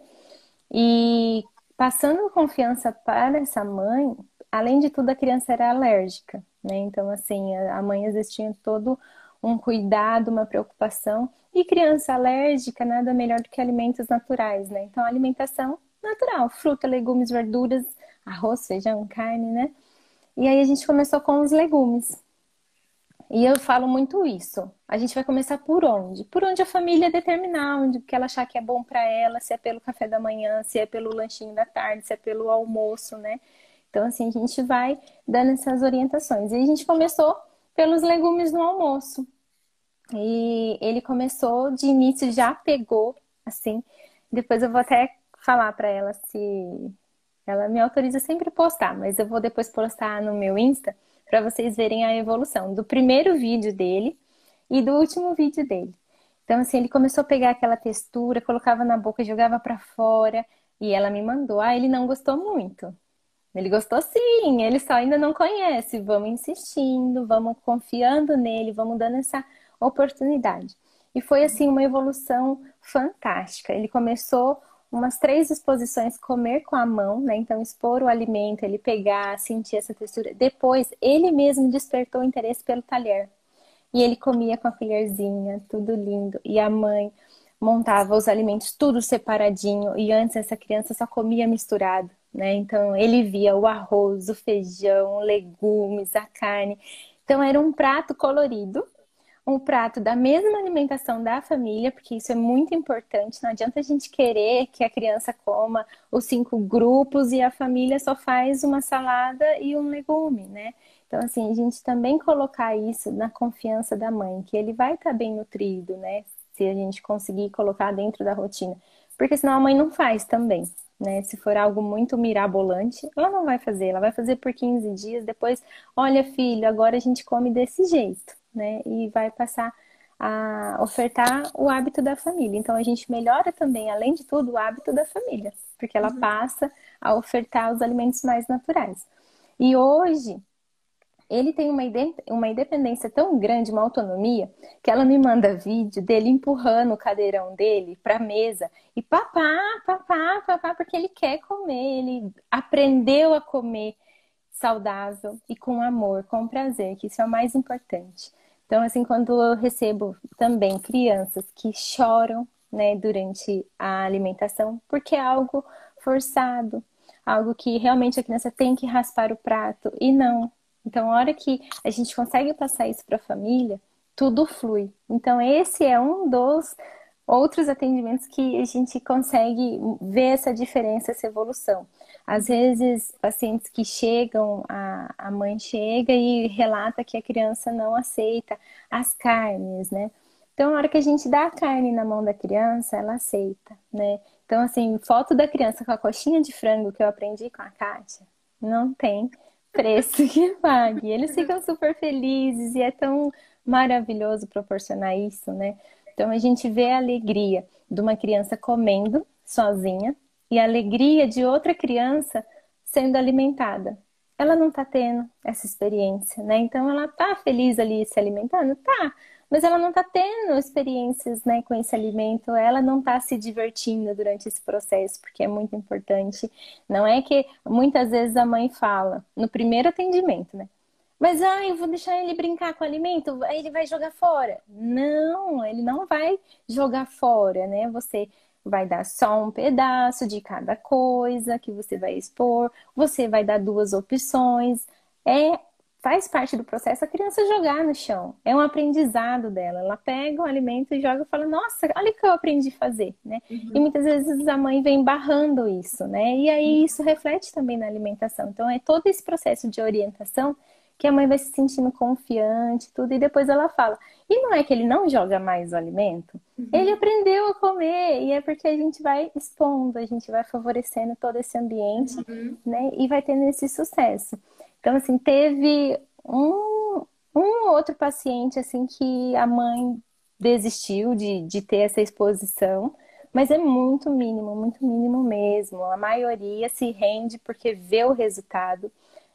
E passando confiança para essa mãe, além de tudo, a criança era alérgica, né? Então, assim, a mãe tinha todo um cuidado, uma preocupação. E criança alérgica, nada melhor do que alimentos naturais, né? Então, alimentação natural, fruta, legumes, verduras, arroz, feijão, carne, né? E aí a gente começou com os legumes. E eu falo muito isso. A gente vai começar por onde? Por onde a família determinar, onde que ela achar que é bom para ela, se é pelo café da manhã, se é pelo lanchinho da tarde, se é pelo almoço, né? Então, assim, a gente vai dando essas orientações. E a gente começou pelos legumes no almoço. E ele começou de início, já pegou, assim. Depois eu vou até falar para ela se ela me autoriza sempre postar, mas eu vou depois postar no meu Insta para vocês verem a evolução do primeiro vídeo dele e do último vídeo dele. Então, assim, ele começou a pegar aquela textura, colocava na boca, jogava para fora, e ela me mandou. Ah, ele não gostou muito. Ele gostou sim, ele só ainda não conhece. Vamos insistindo, vamos confiando nele, vamos dando essa oportunidade. E foi assim uma evolução fantástica. Ele começou umas três exposições comer com a mão, né? Então expor o alimento, ele pegar, sentir essa textura. Depois ele mesmo despertou interesse pelo talher. E ele comia com a colherzinha, tudo lindo. E a mãe montava os alimentos tudo separadinho. E antes essa criança só comia misturado, né? Então ele via o arroz, o feijão, legumes, a carne. Então era um prato colorido um prato da mesma alimentação da família, porque isso é muito importante. Não adianta a gente querer que a criança coma os cinco grupos e a família só faz uma salada e um legume, né? Então, assim, a gente também colocar isso na confiança da mãe, que ele vai estar bem nutrido, né? Se a gente conseguir colocar dentro da rotina. Porque senão a mãe não faz também, né? Se for algo muito mirabolante, ela não vai fazer. Ela vai fazer por 15 dias, depois, olha, filho, agora a gente come desse jeito né? E vai passar a ofertar o hábito da família. Então a gente melhora também, além de tudo, o hábito da família, porque ela uhum. passa a ofertar os alimentos mais naturais. E hoje ele tem uma, uma independência tão grande, uma autonomia, que ela me manda vídeo dele empurrando o cadeirão dele para a mesa e papá, papá, papá, porque ele quer comer, ele aprendeu a comer saudável e com amor, com prazer, que isso é o mais importante. Então, assim, quando eu recebo também crianças que choram, né, durante a alimentação, porque é algo forçado, algo que realmente a criança tem que raspar o prato e não. Então, a hora que a gente consegue passar isso para a família, tudo flui. Então, esse é um dos outros atendimentos que a gente consegue ver essa diferença, essa evolução. Às vezes, pacientes que chegam, a, a mãe chega e relata que a criança não aceita as carnes, né? Então, na hora que a gente dá a carne na mão da criança, ela aceita, né? Então, assim, foto da criança com a coxinha de frango que eu aprendi com a Kátia, não tem preço que pague. Eles ficam super felizes e é tão maravilhoso proporcionar isso, né? Então, a gente vê a alegria de uma criança comendo sozinha, e a alegria de outra criança sendo alimentada. Ela não está tendo essa experiência, né? Então ela está feliz ali se alimentando, tá, mas ela não está tendo experiências, né, com esse alimento. Ela não está se divertindo durante esse processo, porque é muito importante. Não é que muitas vezes a mãe fala no primeiro atendimento, né? Mas ah, eu vou deixar ele brincar com o alimento, aí ele vai jogar fora. Não, ele não vai jogar fora, né? Você vai dar só um pedaço de cada coisa que você vai expor, você vai dar duas opções. É faz parte do processo a criança jogar no chão. É um aprendizado dela. Ela pega o alimento e joga e fala: "Nossa, olha o que eu aprendi a fazer", né? Uhum. E muitas vezes a mãe vem barrando isso, né? E aí isso reflete também na alimentação. Então é todo esse processo de orientação que a mãe vai se sentindo confiante, tudo, e depois ela fala. E não é que ele não joga mais o alimento, uhum. ele aprendeu a comer, e é porque a gente vai expondo, a gente vai favorecendo todo esse ambiente, uhum. né? E vai tendo esse sucesso. Então, assim, teve um, um outro paciente, assim, que a mãe desistiu de, de ter essa exposição, mas é muito mínimo, muito mínimo mesmo. A maioria se rende porque vê o resultado,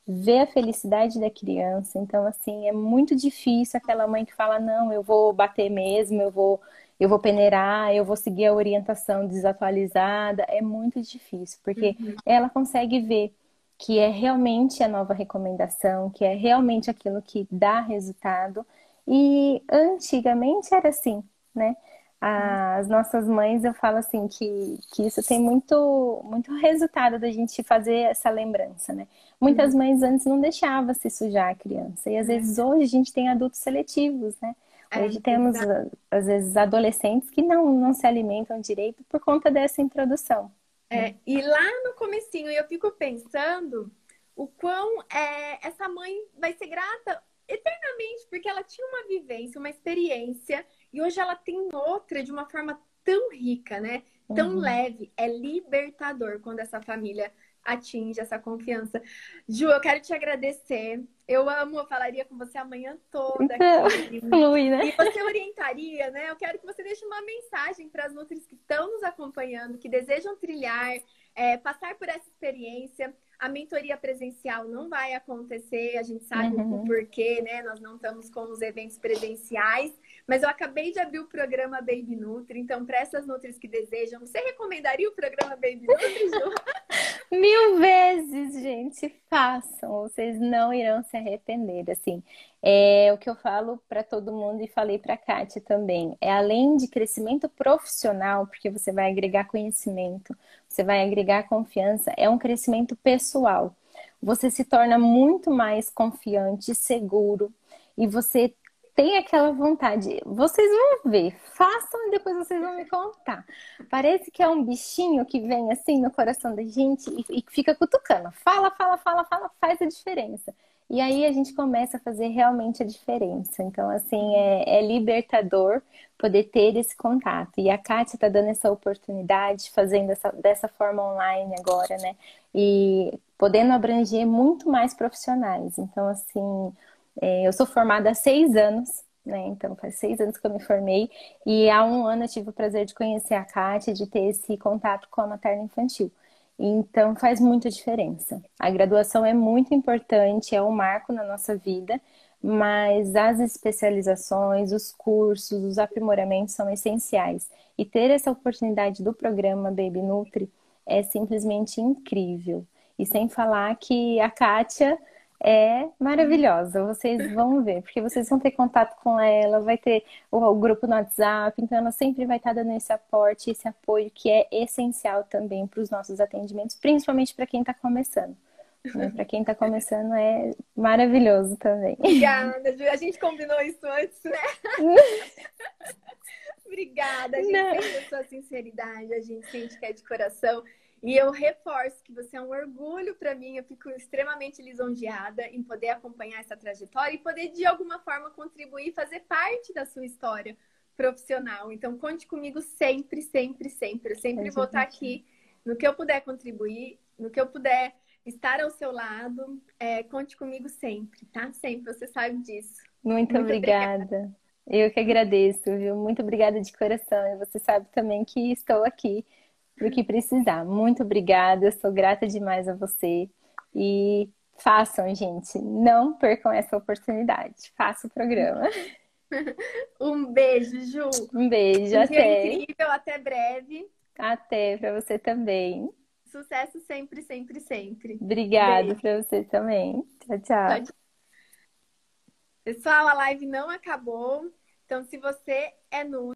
vê a felicidade da criança. Então, assim, é muito difícil aquela mãe que fala: não, eu vou bater mesmo, eu vou eu vou peneirar, eu vou seguir a orientação desatualizada, é muito difícil, porque uhum. ela consegue ver que é realmente a nova recomendação, que é realmente aquilo que dá resultado. E antigamente era assim, né? As nossas mães, eu falo assim, que, que isso tem muito, muito resultado da gente fazer essa lembrança, né? Muitas uhum. mães antes não deixavam se sujar a criança. E às vezes hoje a gente tem adultos seletivos, né? É, Hoje temos, às vezes, adolescentes que não, não se alimentam direito por conta dessa introdução. É, e lá no comecinho eu fico pensando o quão é, essa mãe vai ser grata eternamente, porque ela tinha uma vivência, uma experiência, e hoje ela tem outra de uma forma tão rica, né? Tão uhum. leve. É libertador quando essa família atinge essa confiança. Ju, eu quero te agradecer. Eu amo, eu falaria com você amanhã toda. *laughs* Flui, né? E você orientaria, né? Eu quero que você deixe uma mensagem para as nutris que estão nos acompanhando, que desejam trilhar, é, passar por essa experiência. A mentoria presencial não vai acontecer, a gente sabe uhum. o porquê, né? Nós não estamos com os eventos presenciais, mas eu acabei de abrir o programa Baby Nutri, então para essas nutris que desejam, você recomendaria o programa Baby Nutri, Ju? *laughs* Mil vezes, gente, façam, vocês não irão se arrepender, assim. É o que eu falo para todo mundo e falei para a Kátia também. É além de crescimento profissional, porque você vai agregar conhecimento, você vai agregar confiança, é um crescimento pessoal. Você se torna muito mais confiante, seguro e você tem aquela vontade. Vocês vão ver, façam e depois vocês vão me contar. Parece que é um bichinho que vem assim no coração da gente e, fica cutucando. Fala, fala, fala, fala, faz a diferença. E aí a gente começa a fazer realmente a diferença. Então, assim, é, é libertador poder ter esse contato. E a Kátia está dando essa oportunidade, fazendo essa, dessa forma online agora, né? E podendo abranger muito mais profissionais. Então, assim, eu sou formada há seis anos, né? Então, faz seis anos que eu me formei. E há um ano eu tive o prazer de conhecer a Kátia, de ter esse contato com a materna infantil. Então faz muita diferença. A graduação é muito importante, é um marco na nossa vida, mas as especializações, os cursos, os aprimoramentos são essenciais. E ter essa oportunidade do programa Baby Nutri é simplesmente incrível. E sem falar que a Kátia é maravilhosa. Vocês vão ver, porque vocês vão ter contato com ela, vai ter o, o, grupo no WhatsApp, então ela sempre vai estar dando esse aporte, esse apoio que é essencial também para os nossos atendimentos, principalmente para quem está começando. Né? Para quem está começando é maravilhoso também. Obrigada, Ju. A gente combinou isso antes, né? *laughs* Obrigada, a gente Não. sente a sua sinceridade, a gente sente que é de coração. E eu reforço que você é um orgulho para mim, eu fico extremamente lisonjeada em poder acompanhar essa trajetória e poder de alguma forma contribuir, fazer parte da sua história profissional. Então conte comigo sempre, sempre, sempre. Eu sempre é vou estar aqui no que eu puder contribuir, no que eu puder estar ao seu lado. É, conte comigo sempre, tá? Sempre, você sabe disso. Muito, Muito obrigada. obrigada. Eu que agradeço, viu? Muito obrigada de coração. E você sabe também que estou aqui para o que precisar. Muito obrigada, eu sou grata demais a você. E façam, gente, não percam essa oportunidade. Faça o programa. *laughs* Um beijo, Ju. Um beijo, um até. incrível, até breve. Até para você também. Sucesso sempre, sempre, sempre. Obrigada para você também. Tchau, tchau. Pessoal, a live não acabou. Então, se você é nu